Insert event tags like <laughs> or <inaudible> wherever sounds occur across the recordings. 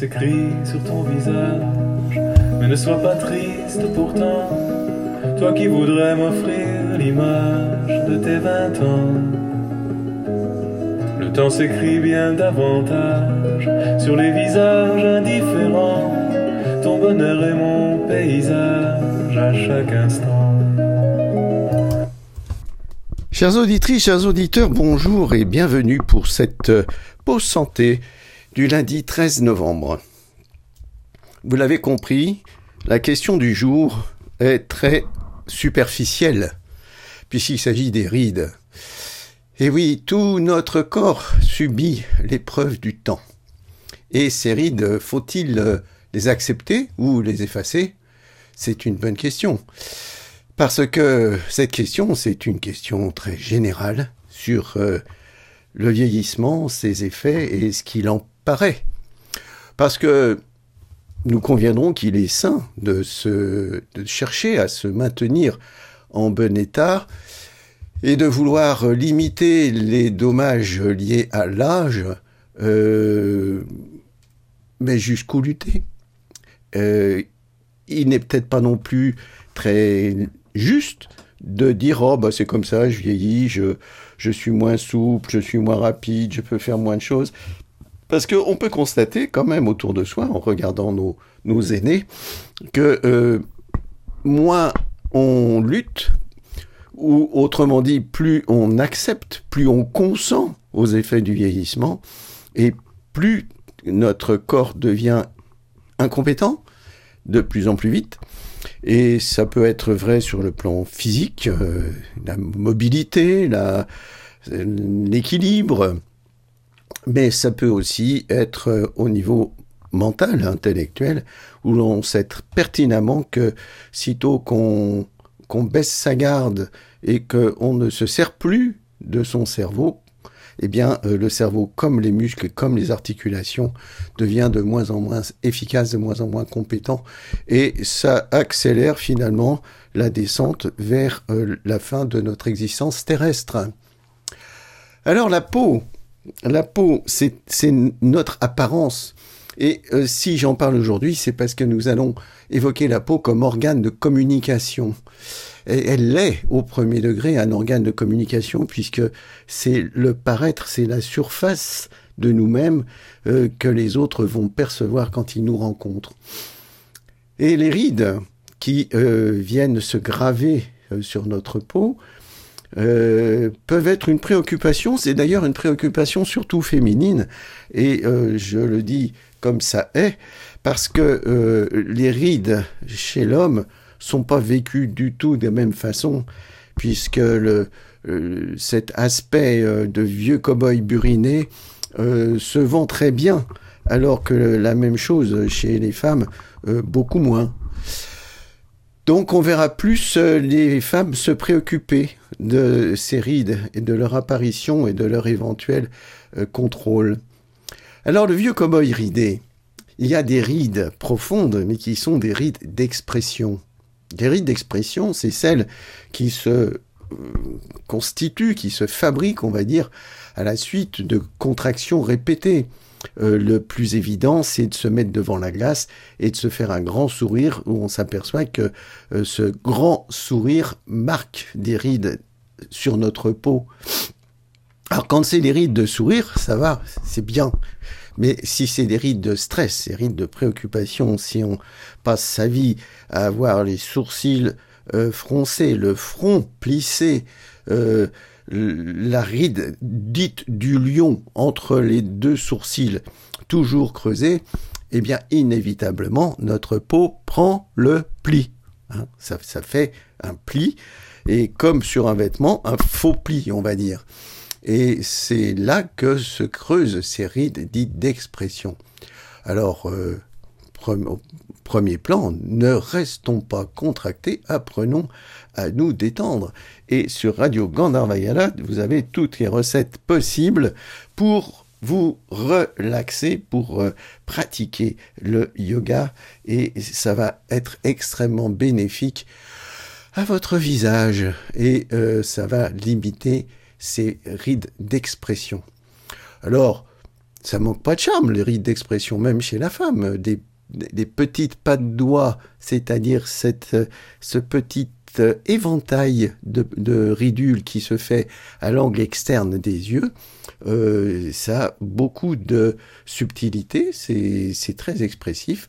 s'écrit sur ton visage. Mais ne sois pas triste pourtant, toi qui voudrais m'offrir l'image de tes vingt ans. Le temps s'écrit bien davantage sur les visages indifférents. Ton bonheur est mon paysage à chaque instant. Chers auditrices, chers auditeurs, bonjour et bienvenue pour cette pause santé du lundi 13 novembre. Vous l'avez compris, la question du jour est très superficielle, puisqu'il s'agit des rides. Et oui, tout notre corps subit l'épreuve du temps. Et ces rides, faut-il les accepter ou les effacer? C'est une bonne question. Parce que cette question, c'est une question très générale sur euh, le vieillissement, ses effets et ce qu'il en paraît. Parce que nous conviendrons qu'il est sain de, chercher à se maintenir en bon état et de vouloir limiter les dommages liés à l'âge, euh, mais jusqu'où lutter euh, Il n'est peut-être pas non plus très juste de dire oh bah c'est comme ça, je vieillis, je suis moins souple, je suis moins rapide, je peux faire moins de choses. Parce qu'on peut constater quand même autour de soi, en regardant nos, nos aînés, que euh, moins on lutte, ou autrement dit, plus on accepte, plus on consent aux effets du vieillissement, et plus notre corps devient incompétent, de plus en plus vite, et ça peut être vrai sur le plan physique, euh, la mobilité, l'équilibre, mais ça peut aussi être euh, au niveau mental, intellectuel, où l'on sait pertinemment que sitôt qu'on qu'on baisse sa garde et qu'on ne se sert plus de son cerveau, eh bien, euh, le cerveau, comme les muscles, comme les articulations, devient de moins en moins efficace, de moins en moins compétent, et ça accélère finalement la descente vers euh, la fin de notre existence terrestre. Alors la peau, la peau, c'est notre apparence. Et euh, si j'en parle aujourd'hui, c'est parce que nous allons évoquer la peau comme organe de communication elle l'est au premier degré un organe de communication puisque c'est le paraître, c'est la surface de nous-mêmes euh, que les autres vont percevoir quand ils nous rencontrent. Et les rides qui euh, viennent se graver sur notre peau peuvent être une préoccupation, c'est d'ailleurs une préoccupation surtout féminine, et je le dis comme ça est, parce que les rides chez l'homme sont pas vécus du tout de la même façon, puisque le, euh, cet aspect euh, de vieux cow-boy buriné euh, se vend très bien, alors que la même chose chez les femmes, beaucoup moins. Donc on verra plus les femmes se préoccuper de ces rides et de leur apparition et de leur éventuel contrôle. Alors le vieux cow-boy ridé, il y a des rides profondes, mais qui sont des rides d'expression. Les rides d'expression, c'est celles qui se euh, constituent, qui se fabriquent, on va dire, à la suite de contractions répétées. Euh, le plus évident, c'est de se mettre devant la glace et de se faire un grand sourire où on s'aperçoit que euh, ce grand sourire marque des rides sur notre peau. Alors quand c'est des rides de sourire, ça va, c'est bien. Mais si c'est des rides de stress, des rides de préoccupation, si on passe sa vie à avoir les sourcils euh, froncés, le front plissé, la ride dite du lion entre les deux sourcils toujours creusés, eh bien inévitablement notre peau prend le pli. Hein. ça, fait un pli, et comme sur un vêtement, un faux pli, on va dire. Et c'est là que se creusent ces rides dites d'expression. Alors, euh, premier plan, ne restons pas contractés, apprenons à nous détendre. Et sur Radio Gandharvayala, vous avez toutes les recettes possibles pour vous relaxer, pour euh, pratiquer le yoga, et ça va être extrêmement bénéfique à votre visage, et euh, ça va limiter ces rides d'expression. Alors, ça manque pas de charme, les rides d'expression, même chez la femme. Des petites pattes doigts, c'est-à-dire cette, ce petit éventail de, ridules qui se fait à l'angle externe des yeux, euh, ça a beaucoup de subtilité, c'est très expressif.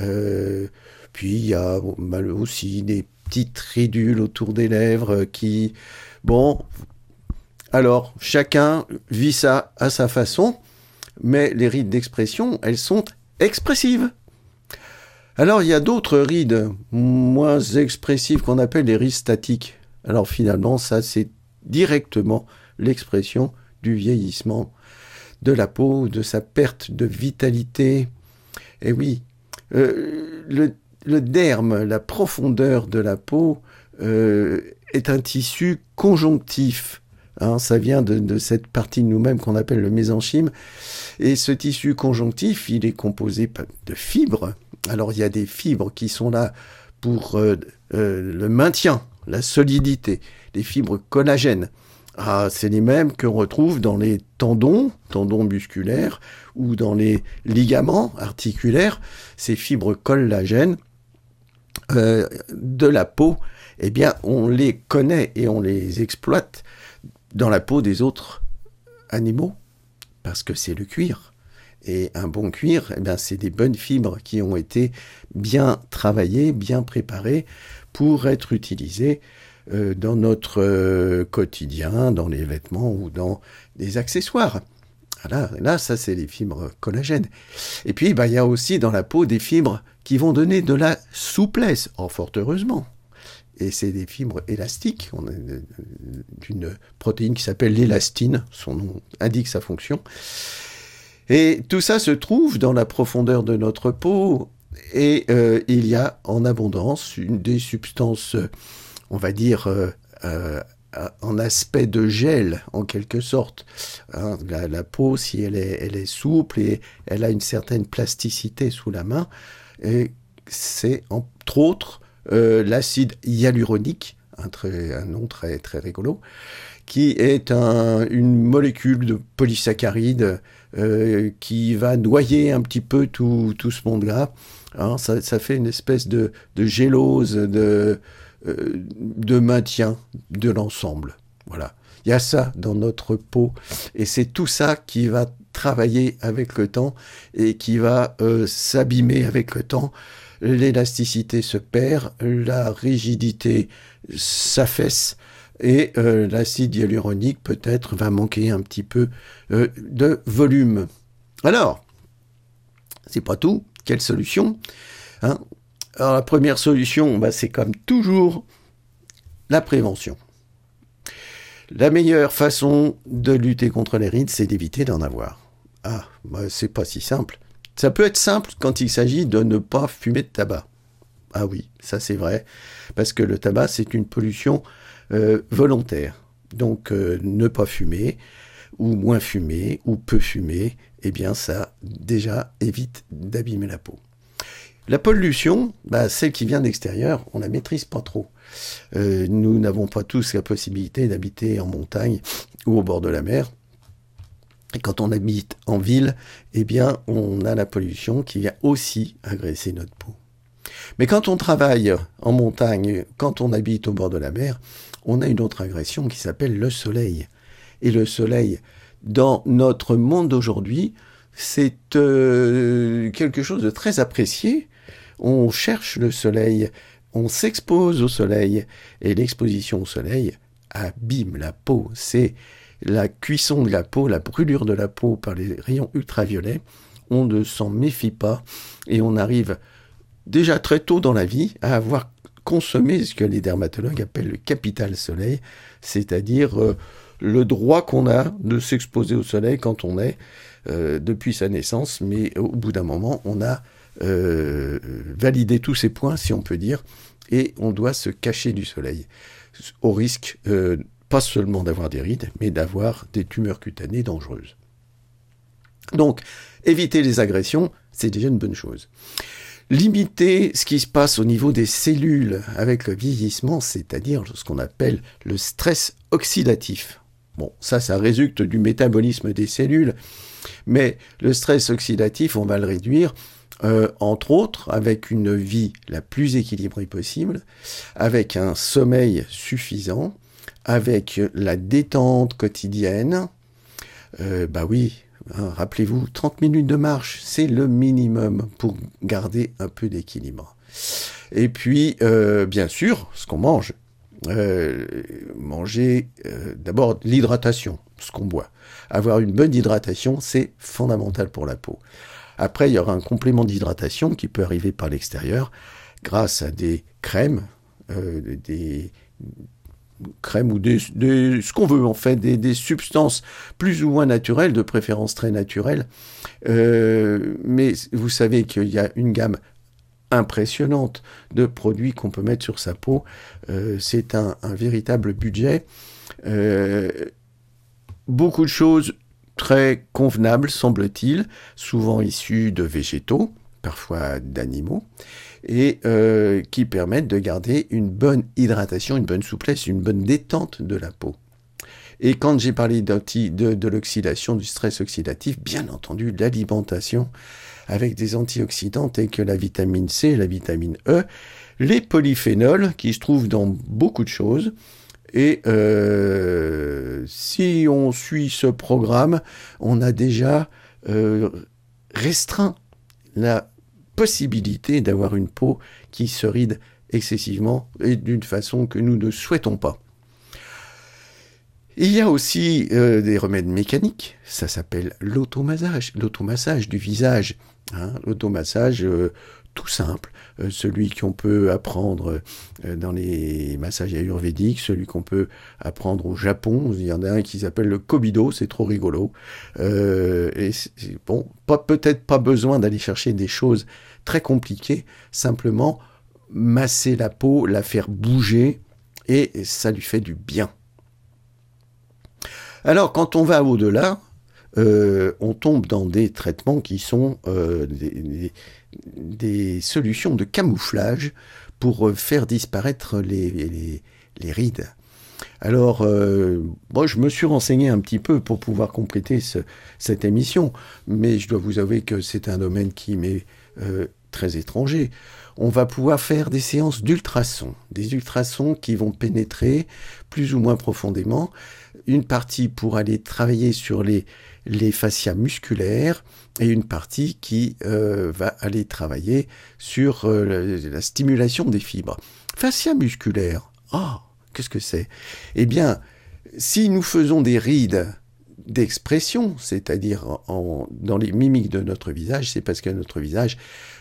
Euh, puis il y a aussi des petites ridules autour des lèvres qui... Bon, alors chacun vit ça à sa façon, mais les rides d'expression, elles sont expressives. Alors il y a d'autres rides moins expressives qu'on appelle les rides statiques. Alors finalement, ça c'est directement l'expression du vieillissement de la peau, de sa perte de vitalité. Et oui, euh, le, derme, la profondeur de la peau euh, est un tissu conjonctif. Hein, ça vient de, cette partie de nous-mêmes qu'on appelle le mésenchyme. Et ce tissu conjonctif, il est composé de fibres. Alors il y a des fibres qui sont là pour euh, le maintien, la solidité, des fibres collagènes. Ah, c'est les mêmes qu'on retrouve dans les tendons, tendons musculaires, ou dans les ligaments articulaires, ces fibres collagènes euh, de la peau, eh bien, on les connaît et on les exploite dans la peau des autres animaux, parce que c'est le cuir. Et un bon cuir, eh c'est des bonnes fibres qui ont été bien travaillées, bien préparées pour être utilisées euh, dans notre euh, quotidien, dans les vêtements ou dans des accessoires. Là, là ça c'est les fibres collagènes. Et puis, bah, il y a aussi dans la peau des fibres qui vont donner de la souplesse, oh, fort heureusement. Et c'est des fibres élastiques. On a une protéine qui s'appelle l'élastine. Son nom indique sa fonction. Et tout ça se trouve dans la profondeur de notre peau. Et euh, il y a en abondance des substances on va dire, euh, euh, en aspect de gel, en quelque sorte. Hein, la, peau, si elle est, elle est souple et elle a une certaine plasticité sous la main, et c'est entre autres euh, l'acide hyaluronique, un, un, nom très, très rigolo, qui est une molécule de polysaccharide qui va noyer un petit peu tout, tout ce monde-là. Hein, ça, ça, fait une espèce de, de gélose, de, euh, de maintien de l'ensemble. Voilà. Il y a ça dans notre peau et c'est tout ça qui va travailler avec le temps et qui va euh, s'abîmer avec le temps. L'élasticité se perd, la rigidité s'affaisse et euh, l'acide hyaluronique peut-être va manquer un petit peu de volume. Alors, c'est pas tout. Quelle solution hein? Alors la première solution, bah, c'est comme toujours la prévention. La meilleure façon de lutter contre les rides, c'est d'éviter d'en avoir. Ah, bah, c'est pas si simple. Ça peut être simple quand il s'agit de ne pas fumer de tabac. Ah oui, ça c'est vrai, parce que le tabac c'est une pollution euh, volontaire. Donc euh, ne pas fumer, ou moins fumer, ou peu fumer, eh bien ça déjà évite d'abîmer la peau. La pollution, bah, celle qui vient d'extérieur, on la maîtrise pas trop. Euh, nous n'avons pas tous la possibilité d'habiter en montagne ou au bord de la mer. Quand on habite en ville, eh bien, on a la pollution qui vient aussi agresser notre peau. Mais quand on travaille en montagne, quand on habite au bord de la mer, on a une autre agression qui s'appelle le soleil. Et le soleil, dans notre monde d'aujourd'hui, c'est euh, quelque chose de très apprécié on cherche le soleil, on s'expose au soleil, et l'exposition au soleil abîme la peau. C'est la cuisson de la peau, la brûlure de la peau par les rayons ultraviolets. On ne s'en méfie pas et on arrive déjà très tôt dans la vie à avoir consommé ce que les dermatologues appellent le capital soleil, c'est-à-dire euh, le droit qu'on a de s'exposer au soleil quand on est euh, depuis sa naissance, mais au bout d'un moment, on a euh, valider tous ces points, si on peut dire, et on doit se cacher du soleil, au risque pas seulement d'avoir des rides, mais d'avoir des tumeurs cutanées dangereuses. Donc, éviter les agressions, c'est déjà une bonne chose. Limiter ce qui se passe au niveau des cellules avec le vieillissement, c'est-à-dire ce qu'on appelle le stress oxydatif. Bon, ça, ça résulte du métabolisme des cellules Mais le stress oxydatif, on va le réduire euh, entre autres avec une vie la plus équilibrée possible, avec un sommeil suffisant, avec la détente quotidienne. Euh, bah oui, hein, rappelez-vous, 30 minutes de marche, c'est le minimum pour garder un peu d'équilibre. Et puis, euh, bien sûr, ce qu'on mange. manger d'abord l'hydratation, ce qu'on boit. Avoir une bonne hydratation, c'est fondamental pour la peau. Après, il y aura un complément d'hydratation qui peut arriver par l'extérieur grâce à des crèmes, euh, des crèmes ou des, ce qu'on veut en fait, des, substances plus ou moins naturelles, de préférence très naturelles. Euh, mais vous savez qu'il y a une gamme impressionnante de produits qu'on peut mettre sur sa peau. Euh, c'est un, véritable budget. beaucoup de choses très convenable, semble-t-il, souvent issus de végétaux, parfois d'animaux, et euh, qui permettent de garder une bonne hydratation, une bonne souplesse, une bonne détente de la peau. Et quand j'ai parlé de, de l'oxydation, du stress oxydatif, bien entendu, l'alimentation avec des antioxydants tels que la vitamine C, la vitamine E, les polyphénols qui se trouvent dans beaucoup de choses, et euh, si on suit ce programme, on a déjà euh, restreint la possibilité d'avoir une peau qui se ride excessivement et d'une façon que nous ne souhaitons pas. Il y a aussi euh, des remèdes mécaniques, ça s'appelle l'automassage, l'automassage du visage. Hein, l'automassage, tout simple, euh, celui qu'on peut apprendre euh, dans les massages ayurvédiques, celui qu'on peut apprendre au Japon. Il y en a un qui s'appelle le Kobido, c'est trop rigolo. Euh, et bon, peut-être pas besoin d'aller chercher des choses très compliquées, simplement masser la peau, la faire bouger, et ça lui fait du bien. Alors, quand on va au-delà, on tombe dans des traitements qui sont des, des solutions de camouflage pour euh, faire disparaître les, rides. Alors, euh, moi, je me suis renseigné un petit peu pour pouvoir compléter cette émission, mais je dois vous avouer que c'est un domaine qui m'est euh, très étranger. On va pouvoir faire des séances d'ultrasons, des ultrasons qui vont pénétrer plus ou moins profondément, une partie pour aller travailler sur les, les fascias musculaires et une partie qui euh, va aller travailler sur euh, la, stimulation des fibres. Fascia musculaire, ah, qu'est-ce que c'est? Eh bien, si nous faisons des rides d'expression, c'est-à-dire dans les mimiques de notre visage, c'est parce que notre visage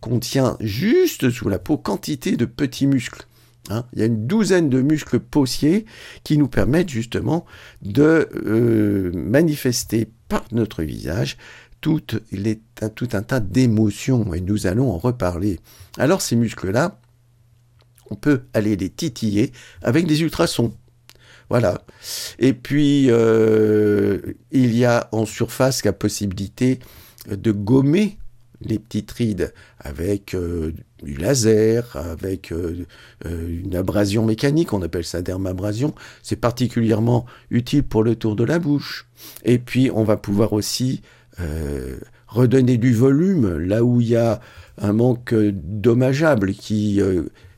contient juste sous la peau quantité de petits muscles. Hein. Il y a une douzaine de muscles possiers qui nous permettent justement de euh, manifester par notre visage tout, un tas d'émotions et nous allons en reparler. Alors ces muscles-là, on peut aller les titiller avec des ultrasons. Voilà. Et puis, euh, il y a en surface la possibilité de gommer les petites rides avec euh, du laser, avec euh, une abrasion mécanique, on appelle ça dermabrasion. C'est particulièrement utile pour le tour de la bouche. Et puis, on va pouvoir aussi redonner du volume là où il y a un manque dommageable qui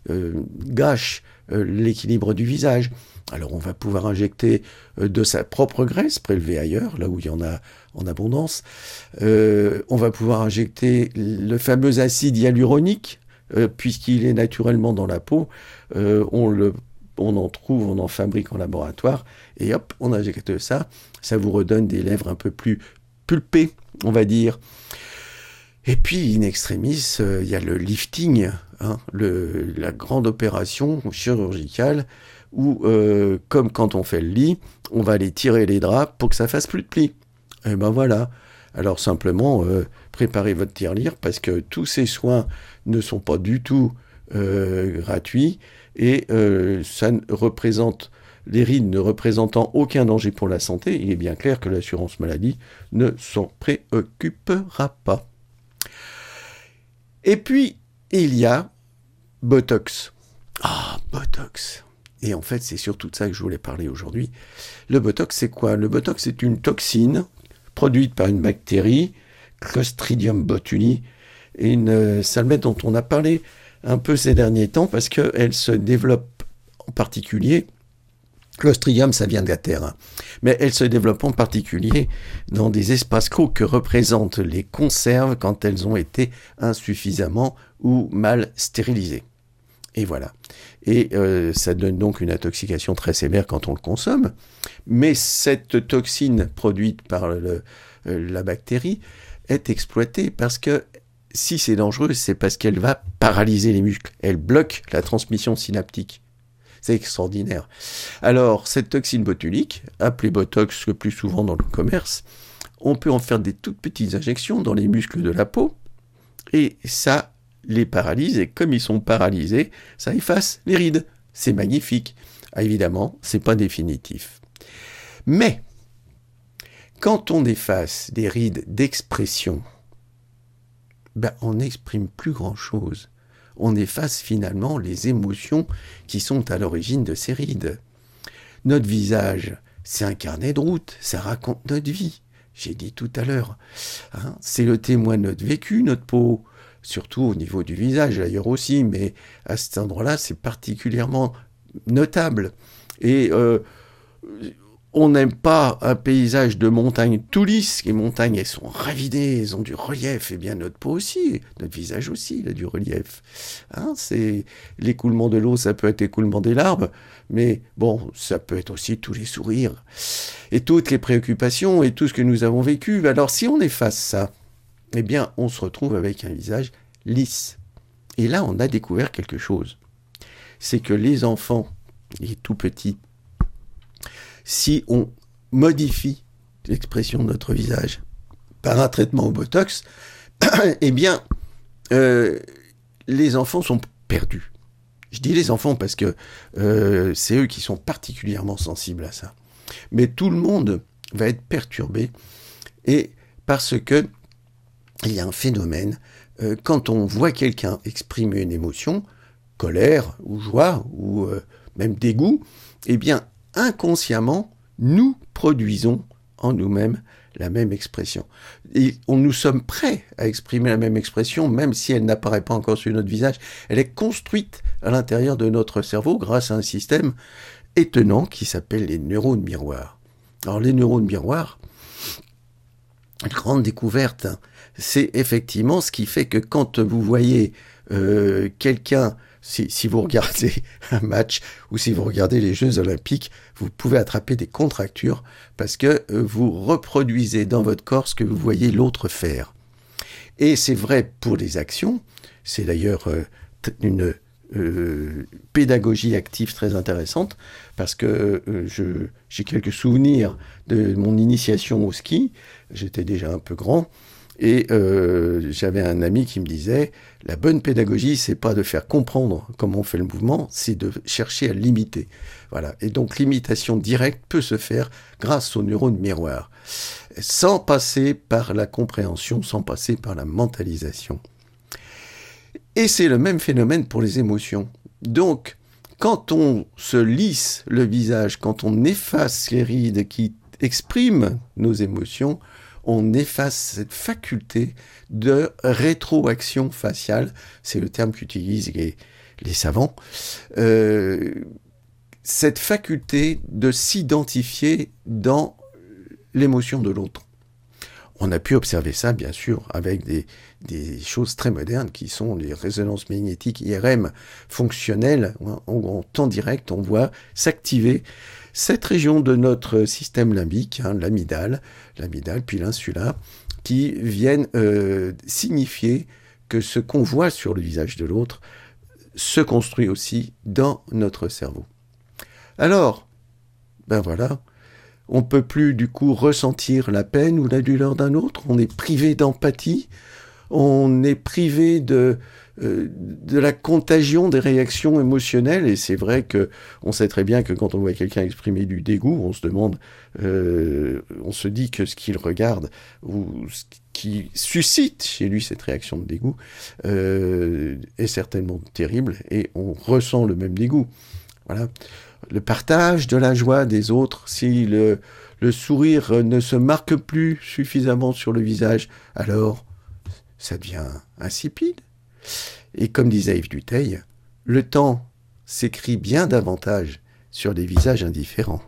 gâche l'équilibre du visage. Alors on va pouvoir injecter euh, de sa propre graisse prélevée ailleurs, là où il y en a en abondance. Euh, on va pouvoir injecter le fameux acide hyaluronique, euh, puisqu'il est naturellement dans la peau. on, le, on en trouve, on en fabrique en laboratoire, et hop, on injecte ça. Ça vous redonne des lèvres un peu plus pulpées, on va dire. Et puis, in extremis, il y a le lifting, hein, la grande opération chirurgicale où, euh, comme quand on fait le lit, on va aller tirer les draps pour que ça fasse plus de plis. Et ben voilà. Alors simplement, euh, préparez votre tirelire parce que tous ces soins ne sont pas du tout euh, gratuits et ça représente les rides ne représentant aucun danger pour la santé, il est bien clair que l'assurance maladie ne s'en préoccupera pas. Et puis, il y a Botox. Ah, Botox. Et en fait, c'est surtout de ça que je voulais parler aujourd'hui. Le Botox, c'est quoi? Le Botox, c'est une toxine produite par une bactérie, Clostridium botuli, une euh, salmette dont on a parlé un peu ces derniers temps parce qu'elle se développe en particulier Clostridium, ça vient de la Terre. Hein. Mais elle se développe en particulier dans des espaces clos que représentent les conserves quand elles ont été insuffisamment ou mal stérilisées. Et voilà. Et euh, ça donne donc une intoxication très sévère quand on le consomme. Mais cette toxine produite par euh, la bactérie est exploitée parce que si c'est dangereux, c'est parce qu'elle va paralyser les muscles. Elle bloque la transmission synaptique. C'est extraordinaire. Alors, cette toxine botulique, appelée Botox le plus souvent dans le commerce, on peut en faire des toutes petites injections dans les muscles de la peau, et ça les paralyse, et comme ils sont paralysés, ça efface les rides. C'est magnifique. Ah, évidemment, c'est pas définitif. Mais, quand on efface des rides d'expression, ben, on n'exprime plus grand-chose on efface finalement les émotions qui sont à l'origine de ces rides. Notre visage, c'est un carnet de route, ça raconte notre vie. J'ai dit tout à l'heure. Hein. c'est le témoin de notre vécu, notre peau, surtout au niveau du visage, d'ailleurs aussi, mais à cet endroit-là, c'est particulièrement notable. Et euh, on n'aime pas un paysage de montagne tout lisse. Les montagnes, elles sont ravidées, elles ont du relief. Et bien notre peau aussi, notre visage aussi, il a du relief. Hein, c'est l'écoulement de l'eau, ça peut être l'écoulement des larmes, mais bon, ça peut être aussi tous les sourires et toutes les préoccupations et tout ce que nous avons vécu. Alors si on efface ça, eh bien, on se retrouve avec un visage lisse. Et là, on a découvert quelque chose. C'est que les enfants, les tout petits, si on modifie l'expression de notre visage par un traitement au Botox, <coughs> eh bien, euh, les enfants sont perdus. Je dis les enfants parce que euh, c'est eux qui sont particulièrement sensibles à ça. Mais tout le monde va être perturbé et parce que il y a un phénomène euh, quand on voit quelqu'un exprimer une émotion, colère ou joie ou même dégoût, eh bien inconsciemment, nous produisons en nous-mêmes la même expression. Et on, nous sommes prêts à exprimer la même expression, même si elle n'apparaît pas encore sur notre visage. Elle est construite à l'intérieur de notre cerveau grâce à un système étonnant qui s'appelle les neurones miroirs. Alors les neurones miroirs, grande découverte, c'est effectivement ce qui fait que quand vous voyez euh, quelqu'un si, vous regardez <laughs> un match ou si vous regardez les Jeux olympiques, vous pouvez attraper des contractures parce que euh, vous reproduisez dans votre corps ce que vous voyez l'autre faire. Et c'est vrai pour les actions, c'est d'ailleurs euh, une euh, pédagogie active très intéressante parce que j'ai quelques souvenirs de mon initiation au ski, j'étais déjà un peu grand, et euh, j'avais un ami qui me disait la bonne pédagogie, c'est pas de faire comprendre comment on fait le mouvement, c'est de chercher à l'imiter. Voilà. Et donc l'imitation directe peut se faire grâce aux neurones miroirs, sans passer par la compréhension, sans passer par la mentalisation. Et c'est le même phénomène pour les émotions. Donc, quand on se lisse le visage, quand on efface les rides qui expriment nos émotions, on efface cette faculté de rétroaction faciale, c'est le terme qu'utilisent les, savants, euh, cette faculté de s'identifier dans l'émotion de l'autre. On a pu observer ça, bien sûr, avec des, choses très modernes qui sont les résonances magnétiques IRM fonctionnelles. En, temps direct, on voit s'activer cette région de notre système limbique, hein, l'amidale, l'amidale puis l'insula, qui viennent euh, signifier que ce qu'on voit sur le visage de l'autre se construit aussi dans notre cerveau. Alors, ben voilà, on peut plus du coup ressentir la peine ou la douleur d'un autre, on est privé d'empathie, on est privé de euh, de la contagion des réactions émotionnelles. Et c'est vrai que on sait très bien que quand on voit quelqu'un exprimer du dégoût, on se demande, euh, on se dit que ce qu'il regarde ou ce qui suscite chez lui cette réaction de dégoût euh, est certainement terrible et on ressent le même dégoût. Voilà. Le partage de la joie des autres, si le, sourire ne se marque plus suffisamment sur le visage, alors ça devient insipide. Et comme disait Yves Duteil, le temps s'écrit bien davantage sur des visages indifférents.